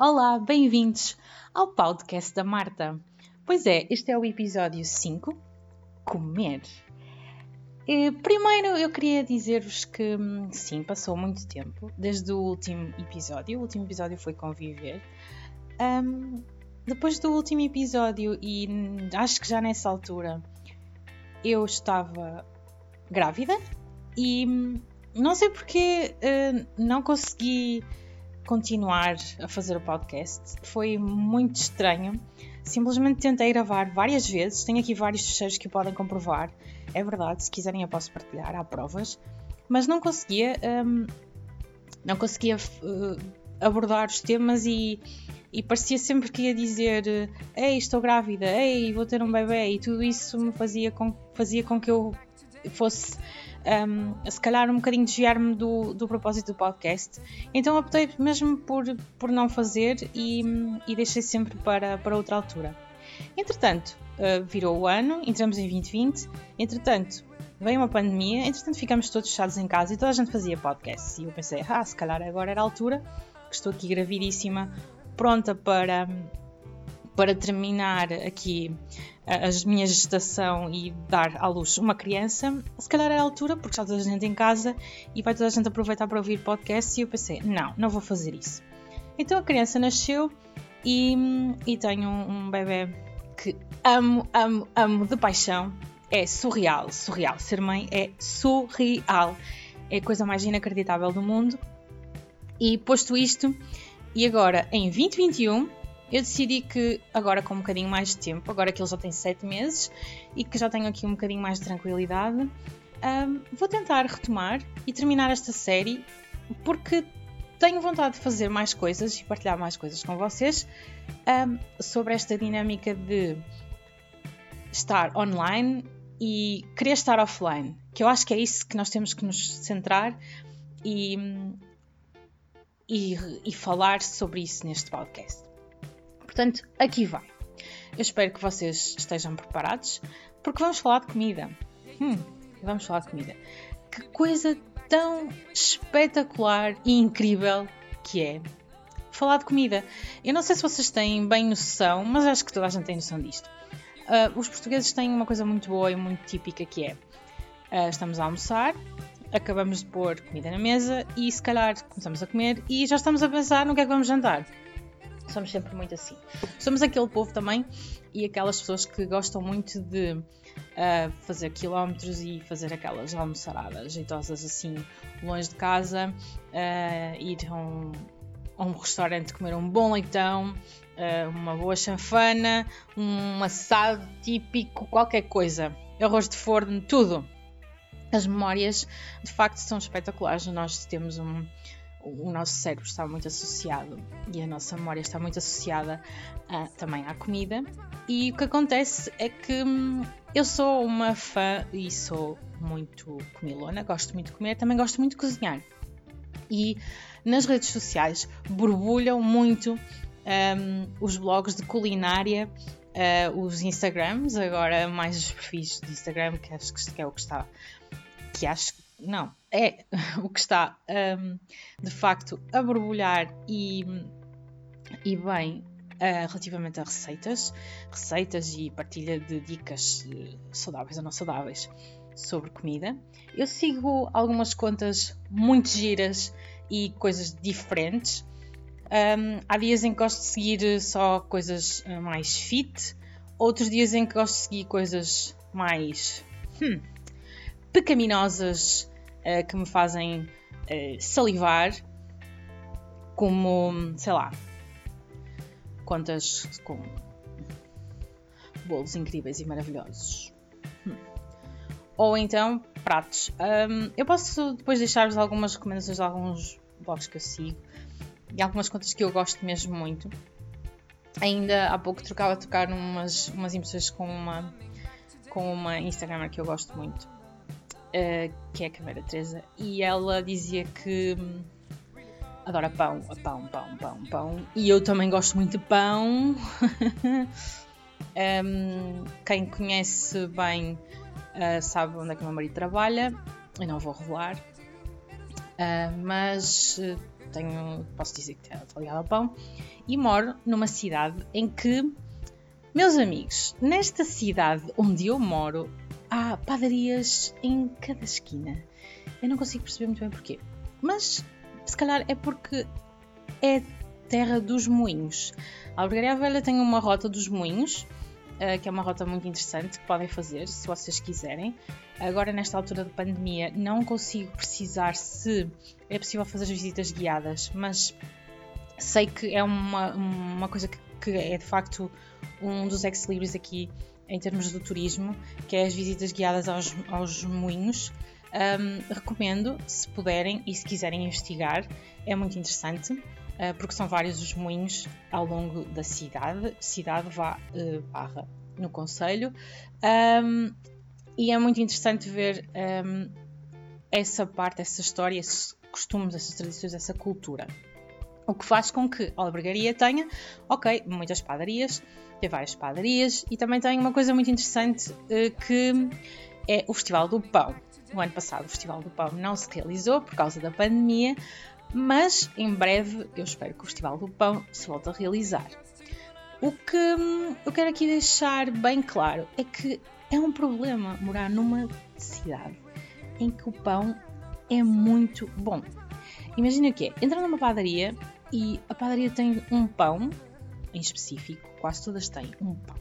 Olá, bem-vindos ao podcast da Marta. Pois é, este é o episódio 5, Comer. Primeiro eu queria dizer-vos que sim, passou muito tempo desde o último episódio. O último episódio foi conviver. Um, depois do último episódio, e acho que já nessa altura, eu estava grávida e não sei porque uh, não consegui continuar a fazer o podcast. Foi muito estranho. Simplesmente tentei gravar várias vezes. Tenho aqui vários fecheiros que podem comprovar. É verdade, se quiserem eu posso partilhar, há provas. Mas não conseguia, um, não conseguia uh, abordar os temas e, e parecia sempre que ia dizer Ei, estou grávida, ei, vou ter um bebê e tudo isso me fazia com, fazia com que eu fosse um, se calhar um bocadinho desviar-me do, do propósito do podcast. Então optei mesmo por, por não fazer e, e deixei sempre para, para outra altura. Entretanto, uh, virou o ano, entramos em 2020, entretanto, veio uma pandemia, entretanto ficamos todos fechados em casa e toda a gente fazia podcasts. E eu pensei, ah, se calhar agora era a altura, que estou aqui gravidíssima, pronta para, para terminar aqui a minha gestação e dar à luz uma criança, se calhar é a altura, porque está toda a gente em casa e vai toda a gente aproveitar para ouvir podcast. E eu pensei, não, não vou fazer isso. Então a criança nasceu e, e tenho um, um bebê que amo, amo, amo de paixão. É surreal, surreal. Ser mãe é surreal. É a coisa mais inacreditável do mundo. E posto isto, e agora em 2021 eu decidi que agora com um bocadinho mais de tempo, agora que ele já tem 7 meses e que já tenho aqui um bocadinho mais de tranquilidade, um, vou tentar retomar e terminar esta série porque tenho vontade de fazer mais coisas e partilhar mais coisas com vocês um, sobre esta dinâmica de estar online e querer estar offline, que eu acho que é isso que nós temos que nos centrar e, e, e falar sobre isso neste podcast. Portanto, aqui vai. Eu espero que vocês estejam preparados, porque vamos falar de comida. Hum, vamos falar de comida. Que coisa tão espetacular e incrível que é falar de comida. Eu não sei se vocês têm bem noção, mas acho que toda a gente tem noção disto. Uh, os portugueses têm uma coisa muito boa e muito típica que é uh, estamos a almoçar, acabamos de pôr comida na mesa e se calhar começamos a comer e já estamos a pensar no que é que vamos jantar. Somos sempre muito assim. Somos aquele povo também e aquelas pessoas que gostam muito de uh, fazer quilómetros e fazer aquelas almoçaradas jeitosas assim, longe de casa, uh, ir a um, a um, restaurante comer um bom leitão, uh, uma boa chanfana, um assado típico, qualquer coisa. Arroz de forno, tudo. As memórias de facto são espetaculares. Nós temos um, o nosso cérebro está muito associado e a nossa memória está muito associada uh, também à comida. E o que acontece é que hum, eu sou uma fã e sou muito comilona, gosto muito de comer, também gosto muito de cozinhar. E nas redes sociais borbulham muito um, os blogs de culinária, uh, os Instagrams, agora mais os perfis de Instagram, que acho que é o que está, que acho não, é o que está um, de facto a borbulhar e, e bem uh, relativamente a receitas, receitas e partilha de dicas uh, saudáveis ou não saudáveis sobre comida. Eu sigo algumas contas muito giras e coisas diferentes. Um, há dias em que gosto de seguir só coisas uh, mais fit, outros dias em que gosto de seguir coisas mais hum, pecaminosas uh, que me fazem uh, salivar, como, sei lá, contas com bolos incríveis e maravilhosos. Hum. Ou então pratos. Um, eu posso depois deixar-vos algumas recomendações de alguns blogs que eu sigo e algumas contas que eu gosto mesmo muito. Ainda há pouco trocava a tocar umas, umas impressões com uma, com uma Instagramer que eu gosto muito uh, que é a Caveira Teresa, e ela dizia que hum, adora pão, pão, pão, pão, pão, e eu também gosto muito de pão. um, quem conhece bem uh, sabe onde é que o meu marido trabalha, eu não vou revelar. uh, mas tenho, posso dizer que estou ligada ao pão e moro numa cidade em que, meus amigos, nesta cidade onde eu moro, há padarias em cada esquina. Eu não consigo perceber muito bem porquê, mas se calhar é porque é terra dos moinhos. A Albergaria Velha tem uma rota dos moinhos, uh, que é uma rota muito interessante que podem fazer se vocês quiserem. Agora, nesta altura de pandemia, não consigo precisar se é possível fazer as visitas guiadas, mas sei que é uma, uma coisa que, que é de facto um dos ex-libris aqui em termos do turismo, que é as visitas guiadas aos, aos moinhos. Um, recomendo, se puderem e se quiserem investigar, é muito interessante, uh, porque são vários os moinhos ao longo da cidade, cidade vá, uh, barra no Conselho, um, e é muito interessante ver um, essa parte, essa história, esses costumes, essas tradições, essa cultura. O que faz com que a albergaria tenha, ok, muitas padarias, tem várias padarias e também tem uma coisa muito interessante uh, que é o Festival do Pão. O ano passado o Festival do Pão não se realizou por causa da pandemia, mas em breve eu espero que o Festival do Pão se volte a realizar. O que hum, eu quero aqui deixar bem claro é que é um problema morar numa cidade em que o pão é muito bom. Imagina o que é, entra numa padaria e a padaria tem um pão em específico, quase todas têm um pão,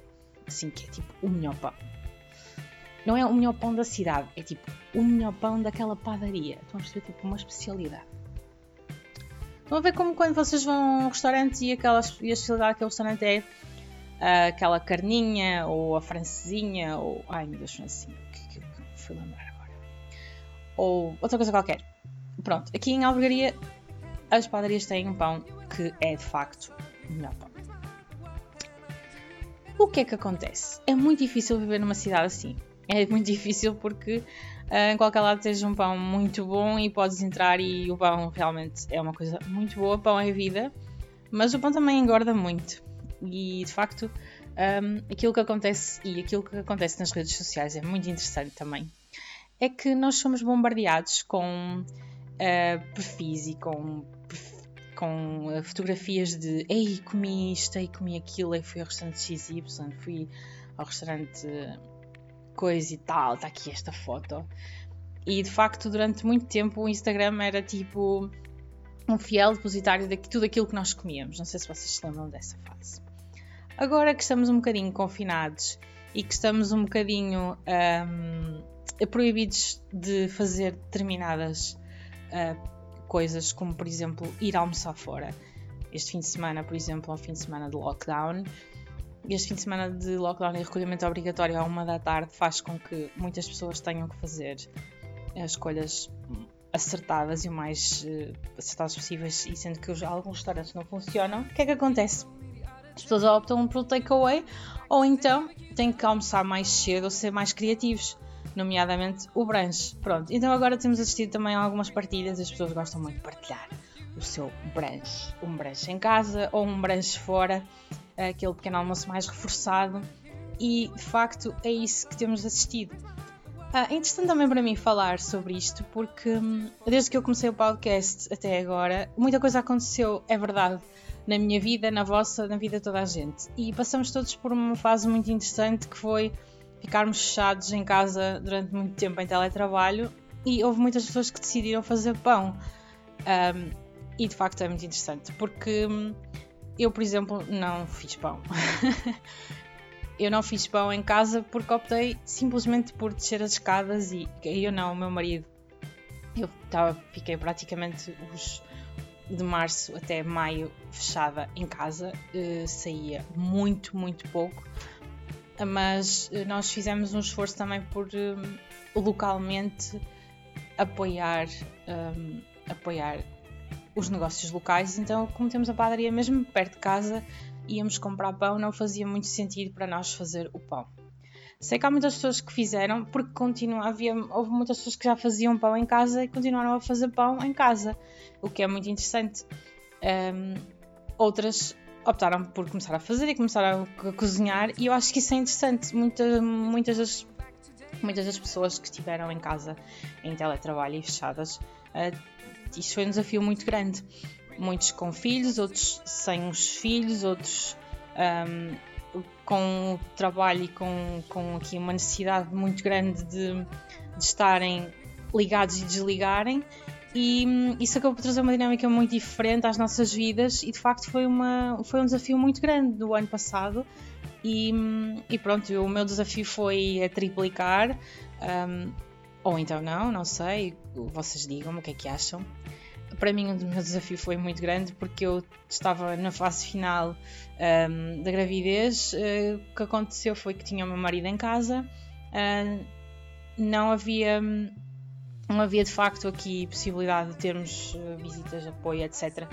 assim que é tipo o melhor pão. Não é o melhor pão da cidade, é tipo o melhor pão daquela padaria. Estão a perceber tipo uma especialidade. Estão a ver como quando vocês vão a um restaurante e, aquela, e a especialidade daquele restaurante é uh, aquela carninha ou a francesinha ou. Ai meu Deus, francesinha, o que, que, que fui lembrar agora? Ou outra coisa qualquer. Pronto, aqui em Albergaria as padarias têm um pão que é de facto o melhor pão. O que é que acontece? É muito difícil viver numa cidade assim. É muito difícil porque uh, em qualquer lado tens um pão muito bom e podes entrar e o pão realmente é uma coisa muito boa. Pão é vida, mas o pão também engorda muito. E de facto, um, aquilo que acontece e aquilo que acontece nas redes sociais é muito interessante também. É que nós somos bombardeados com uh, perfis e com com uh, fotografias de ei, comi isto, ei, comi aquilo, ei, fui ao restaurante XY, fui ao restaurante coisa e tal, está aqui esta foto. E de facto, durante muito tempo, o Instagram era tipo um fiel depositário de tudo aquilo que nós comíamos. Não sei se vocês se lembram dessa fase. Agora que estamos um bocadinho confinados e que estamos um bocadinho um, proibidos de fazer determinadas uh, coisas como, por exemplo, ir almoçar fora. Este fim de semana, por exemplo, é um fim de semana de lockdown. Este fim de semana de lockdown e recolhimento obrigatório à uma da tarde faz com que muitas pessoas tenham que fazer as escolhas acertadas e o mais uh, acertadas possíveis, e sendo que alguns restaurantes não funcionam, o que é que acontece? As pessoas optam pelo takeaway ou então têm que almoçar mais cedo ou ser mais criativos nomeadamente o brunch. Pronto, então agora temos assistido também a algumas partilhas, as pessoas gostam muito de partilhar o seu brunch. Um brunch em casa ou um brunch fora, aquele pequeno almoço mais reforçado, e de facto é isso que temos assistido. Ah, é interessante também para mim falar sobre isto, porque hum, desde que eu comecei o podcast até agora, muita coisa aconteceu, é verdade, na minha vida, na vossa, na vida de toda a gente. E passamos todos por uma fase muito interessante que foi ficarmos fechados em casa durante muito tempo em teletrabalho e houve muitas pessoas que decidiram fazer pão. Um, e de facto é muito interessante, porque hum, eu, por exemplo, não fiz pão. eu não fiz pão em casa porque optei simplesmente por descer as escadas e eu não, o meu marido. Eu tava, fiquei praticamente os de março até maio fechada em casa, uh, saía muito, muito pouco mas eh, nós fizemos um esforço também por um, localmente apoiar, um, apoiar os negócios locais. Então, como temos a padaria mesmo perto de casa, íamos comprar pão, não fazia muito sentido para nós fazer o pão. Sei que há muitas pessoas que fizeram, porque havia, houve muitas pessoas que já faziam pão em casa e continuaram a fazer pão em casa, o que é muito interessante. Um, outras optaram por começar a fazer e começar a, cozinhar, e eu acho que isso é interessante. Muita, muitas, das, muitas das pessoas que estiveram em casa em teletrabalho e fechadas uh, isto foi um desafio muito grande. Muitos com filhos, outros sem os filhos, outros um, com o trabalho e com, com aqui uma necessidade muito grande de, de estarem ligados e desligarem. E hum, isso acabou por trazer uma dinâmica muito diferente às nossas vidas e de facto foi, uma, foi um desafio muito grande do ano passado. E, hum, e pronto, o meu desafio foi a triplicar, um, ou então não, não sei, vocês digam-me o que é que acham. Para mim, o meu desafio foi muito grande porque eu estava na fase final um, da gravidez. Uh, o que aconteceu foi que tinha o meu marido em casa, uh, não havia. Não havia de facto aqui possibilidade de termos uh, visitas, de apoio, etc.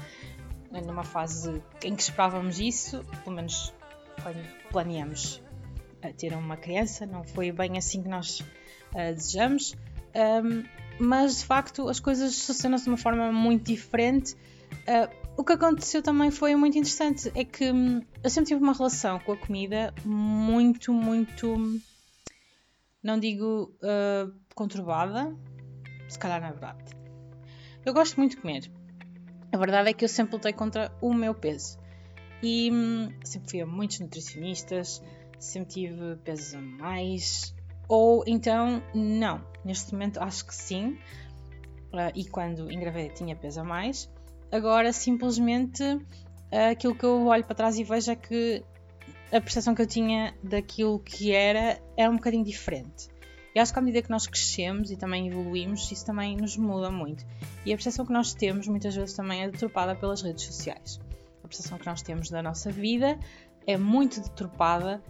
Numa fase em que esperávamos isso, pelo menos quando planeamos ter uma criança, não foi bem assim que nós uh, desejamos. Um, mas de facto as coisas sucedem-se de uma forma muito diferente. Uh, o que aconteceu também foi muito interessante, é que hum, eu sempre tive uma relação com a comida muito, muito, não digo uh, conturbada, se calhar não é verdade. Eu gosto muito de comer. A verdade é que eu sempre lutei contra o meu peso. E hum, sempre fui a muitos nutricionistas, sempre tive pesos a mais, ou então não. Neste momento acho que sim. Uh, e quando engravidei tinha peso a mais. Agora simplesmente aquilo que eu olho para trás e vejo é que a percepção que eu tinha daquilo que era era um bocadinho diferente. E acho que à medida que nós crescemos e também evoluímos, isso também nos muda muito. E a percepção que nós temos muitas vezes também é deturpada pelas redes sociais. A percepção que nós temos da nossa vida é muito deturpada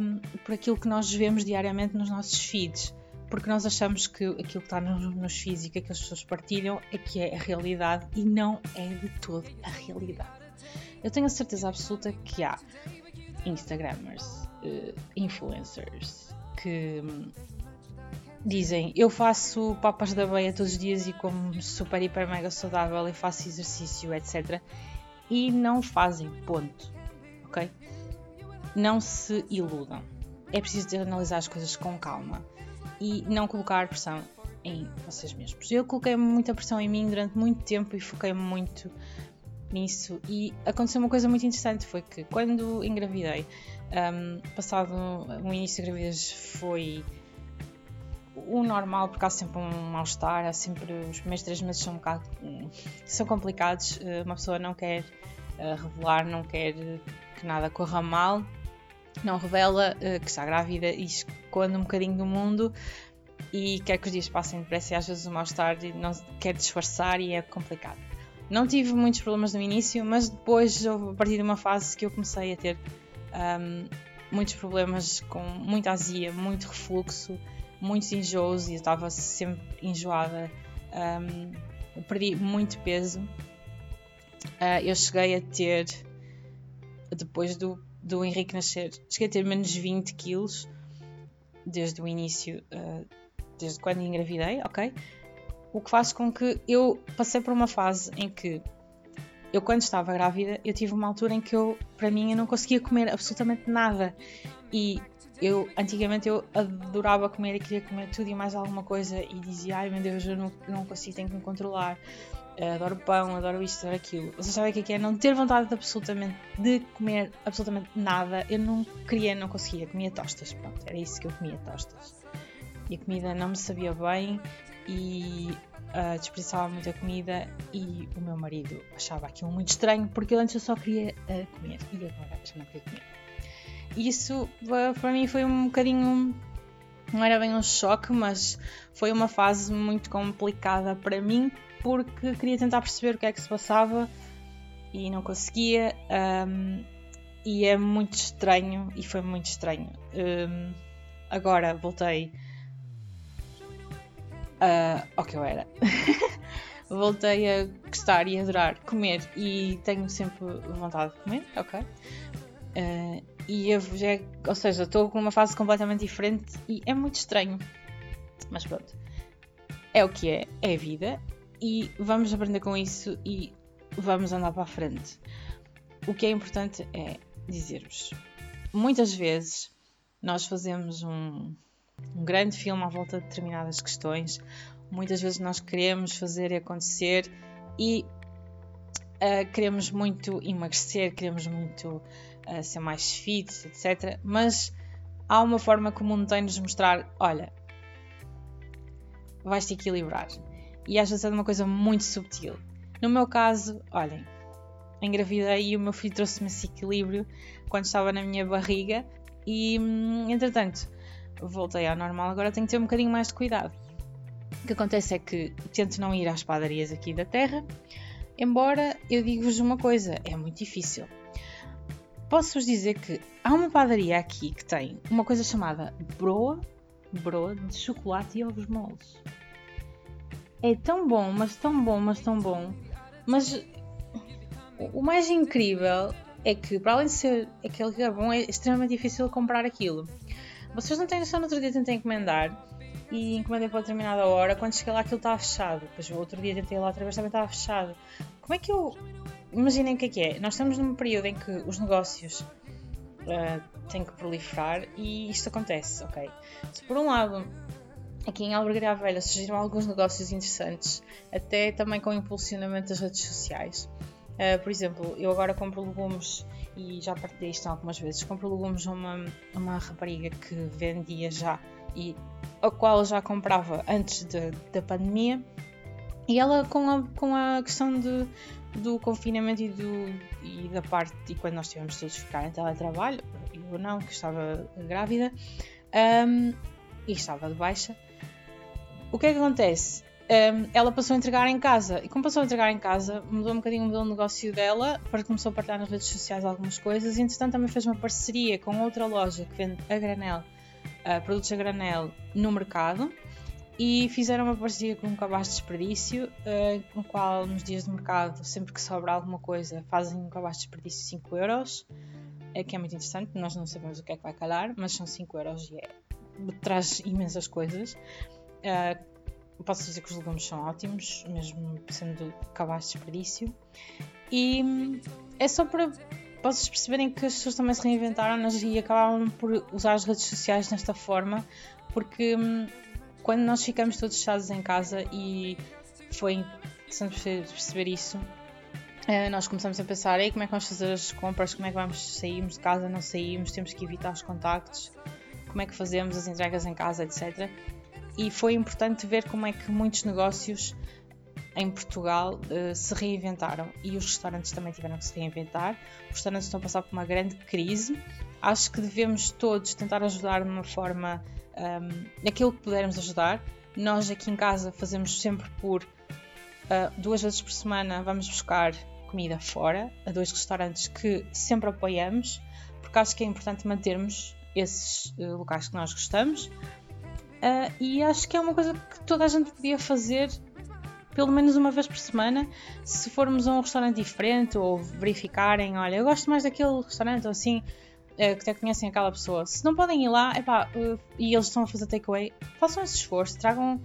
um, por aquilo que nós vemos diariamente nos nossos feeds, porque nós achamos que aquilo que está nos, nos feeds e que, as pessoas partilham é que é a realidade e não é de todo a realidade. Eu tenho a certeza absoluta que há Instagrammers, uh, influencers que hum, dizem eu faço papas da beia todos os dias e como super hiper mega saudável e faço exercício, etc. E não fazem, ponto. Ok? não se iludam. É preciso analisar as coisas com calma e não colocar pressão em vocês mesmos. Eu coloquei muita pressão em mim durante muito tempo e foquei muito nisso e aconteceu uma coisa muito interessante foi que quando engravidei um, passado o início da gravidez foi o normal porque há sempre um mal-estar há sempre os primeiros três meses são um bocado são complicados uh, uma pessoa não quer uh, revelar não quer que nada corra mal não revela que está grávida e esconde um bocadinho do mundo e quer que os dias passem depressa e às vezes o mal-estar não quer disfarçar e é complicado. Não tive muitos problemas no início, mas depois, a partir de uma fase que eu comecei a ter um, muitos problemas com muita azia, muito refluxo, muitos enjoos e eu estava sempre enjoada. Um, perdi muito peso. Uh, eu cheguei a ter, depois do do Henrique nascer, cheguei a ter menos 20 quilos desde o início, uh, desde quando engravidei, ok? O que faz com que eu passei por uma fase em que eu quando estava grávida, eu tive uma altura em que eu, para mim, eu não conseguia comer absolutamente nada. E eu, antigamente, eu adorava comer e queria comer tudo e mais alguma coisa e dizia, ai meu Deus, eu não, não consigo, tenho que me controlar adoro pão, adoro isto, adoro aquilo. Vocês sabem o que é, que é não ter vontade de absolutamente de comer absolutamente nada. Eu não queria, não conseguia, comia tostas, pronto, era isso que eu comia tostas. E a comida não me sabia bem e uh, desperdiçava muita comida e o meu marido achava aquilo muito estranho porque antes eu só queria uh, comer e agora já não queria comer. Isso para mim foi um bocadinho não era bem um choque, mas foi uma fase muito complicada para mim porque queria tentar perceber o que é que se passava e não conseguia. Um, e é muito estranho, e foi muito estranho. Um, agora voltei uh, ao que eu era. voltei a gostar e adorar comer e tenho sempre vontade de comer, ok? Uh, e eu já, ou seja, estou com uma fase completamente diferente e é muito estranho. Mas pronto, é o que é, é a vida e vamos aprender com isso e vamos andar para a frente. O que é importante é dizer-vos: muitas vezes nós fazemos um, um grande filme à volta de determinadas questões, muitas vezes nós queremos fazer acontecer e uh, queremos muito emagrecer, queremos muito uh, ser mais fit, etc. Mas há uma forma que o mundo tem de nos mostrar: olha, vais te equilibrar. E às vezes é uma coisa muito subtil. No meu caso, olhem, engravidei e o meu filho trouxe-me esse equilíbrio quando estava na minha barriga e, hum, entretanto, voltei ao normal. Agora tenho que ter um bocadinho mais de cuidado. O que acontece é que tento não ir às padarias aqui da terra, embora eu digo-vos uma coisa, é muito difícil. Posso-vos dizer que há uma padaria aqui que tem uma coisa chamada broa, broa de chocolate e ovos moles. É tão bom, mas tão bom, mas tão bom. Mas o mais incrível é que, para além de ser aquele que é bom, é extremamente difícil comprar aquilo. Vocês não têm noção, no outro dia tentei encomendar e encomendei para determinada hora. Quando cheguei lá, aquilo estava fechado. Depois, o outro dia tentei lá outra vez, também estava fechado. Como é que eu. Imaginem o que é que é. Nós estamos num período em que os negócios uh, têm que proliferar e isto acontece, ok? Se por um lado aqui em Albergaria Velha surgiram alguns negócios interessantes, até também com impulsionamento das redes sociais. Uh, por exemplo, eu agora compro legumes e já partilhei isto algumas vezes. Compro legumes a uma, uma rapariga que vendia já e a qual já comprava antes de, da pandemia. E ela, com a, com a questão de, do confinamento e, do, e da parte, e quando nós tivemos todos ficar em teletrabalho, eu não, que estava grávida um, e estava de baixa, o que é que acontece? Um, ela passou a entregar em casa. E como passou a entregar em casa, mudou um bocadinho o de negócio dela, para começou a partilhar nas redes sociais algumas coisas. E entretanto também fez uma parceria com outra loja que vende a granel, uh, produtos a granel no mercado. E fizeram uma parceria com um cabaz de desperdício, uh, com o qual nos dias de mercado, sempre que sobra alguma coisa, fazem um cabaz de desperdício 5 euros. É que é muito interessante, nós não sabemos o que é que vai calhar, mas são 5 euros e é, traz imensas coisas. Uh, posso dizer que os legumes são ótimos, mesmo sendo cabaz de desperdício. E é só para vocês perceberem que as pessoas também se reinventaram e acabaram por usar as redes sociais desta forma, porque hum, quando nós ficamos todos fechados em casa e foi interessante perceber isso, eh, nós começamos a pensar Ei, como é que vamos fazer as compras, como é que vamos sairmos de casa, não saímos, temos que evitar os contactos, como é que fazemos as entregas em casa, etc e foi importante ver como é que muitos negócios em Portugal uh, se reinventaram e os restaurantes também tiveram que se reinventar. Os restaurantes estão a passar por uma grande crise. Acho que devemos todos tentar ajudar de uma forma um, ehm, que pudermos ajudar. Nós aqui em casa fazemos sempre por uh, duas vezes por semana vamos buscar comida fora a dois restaurantes que sempre apoiamos, porque acho que é importante mantermos esses uh, locais que nós gostamos. E acho que é uma coisa que toda a gente podia fazer pelo menos uma vez por semana, se formos a um restaurante diferente ou verificarem, olha, eu gosto mais daquele restaurante ou assim, uh, que até conhecem aquela pessoa. Se não podem ir lá, epá, uh, e eles estão a fazer takeaway, façam esse esforço, tragam,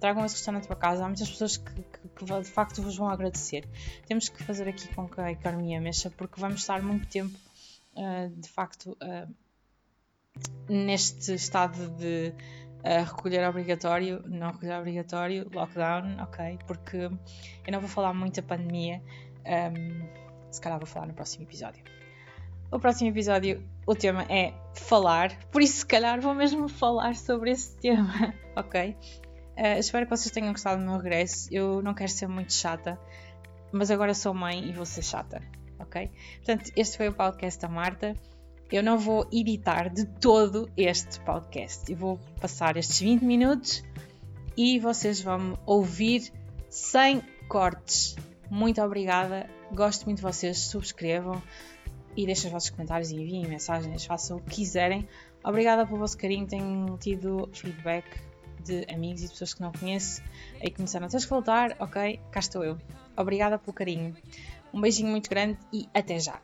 tragam esse restaurante para casa. Há muitas pessoas que, que, que, de facto vos vão agradecer. Temos que fazer aqui com que a economia mexa, porque vamos estar muito tempo, uh, de facto, neste estado de Recolher obrigatório, não recolher obrigatório, lockdown, ok, porque eu não vou falar muito da pandemia, um, se calhar vou falar no próximo episódio. O próximo episódio, o tema é falar, por isso se calhar vou mesmo falar sobre esse tema, ok? Uh, espero que vocês tenham gostado do meu regresso. Eu não quero ser muito chata, mas agora sou mãe e vou ser chata, ok? Portanto, este foi o podcast da Marta eu não vou editar de todo este podcast. Eu vou passar estes 20 minutos e vocês vão ouvir sem cortes. Muito obrigada, gosto muito de vocês, subscrevam e deixem os vossos comentários e enviem mensagens, façam o que quiserem. Obrigada pelo vosso carinho, tenho tido feedback de amigos e de pessoas que não conheço e começaram, tens que voltar, ok, cá estou eu. Obrigada pelo carinho. Um beijinho muito grande e até já!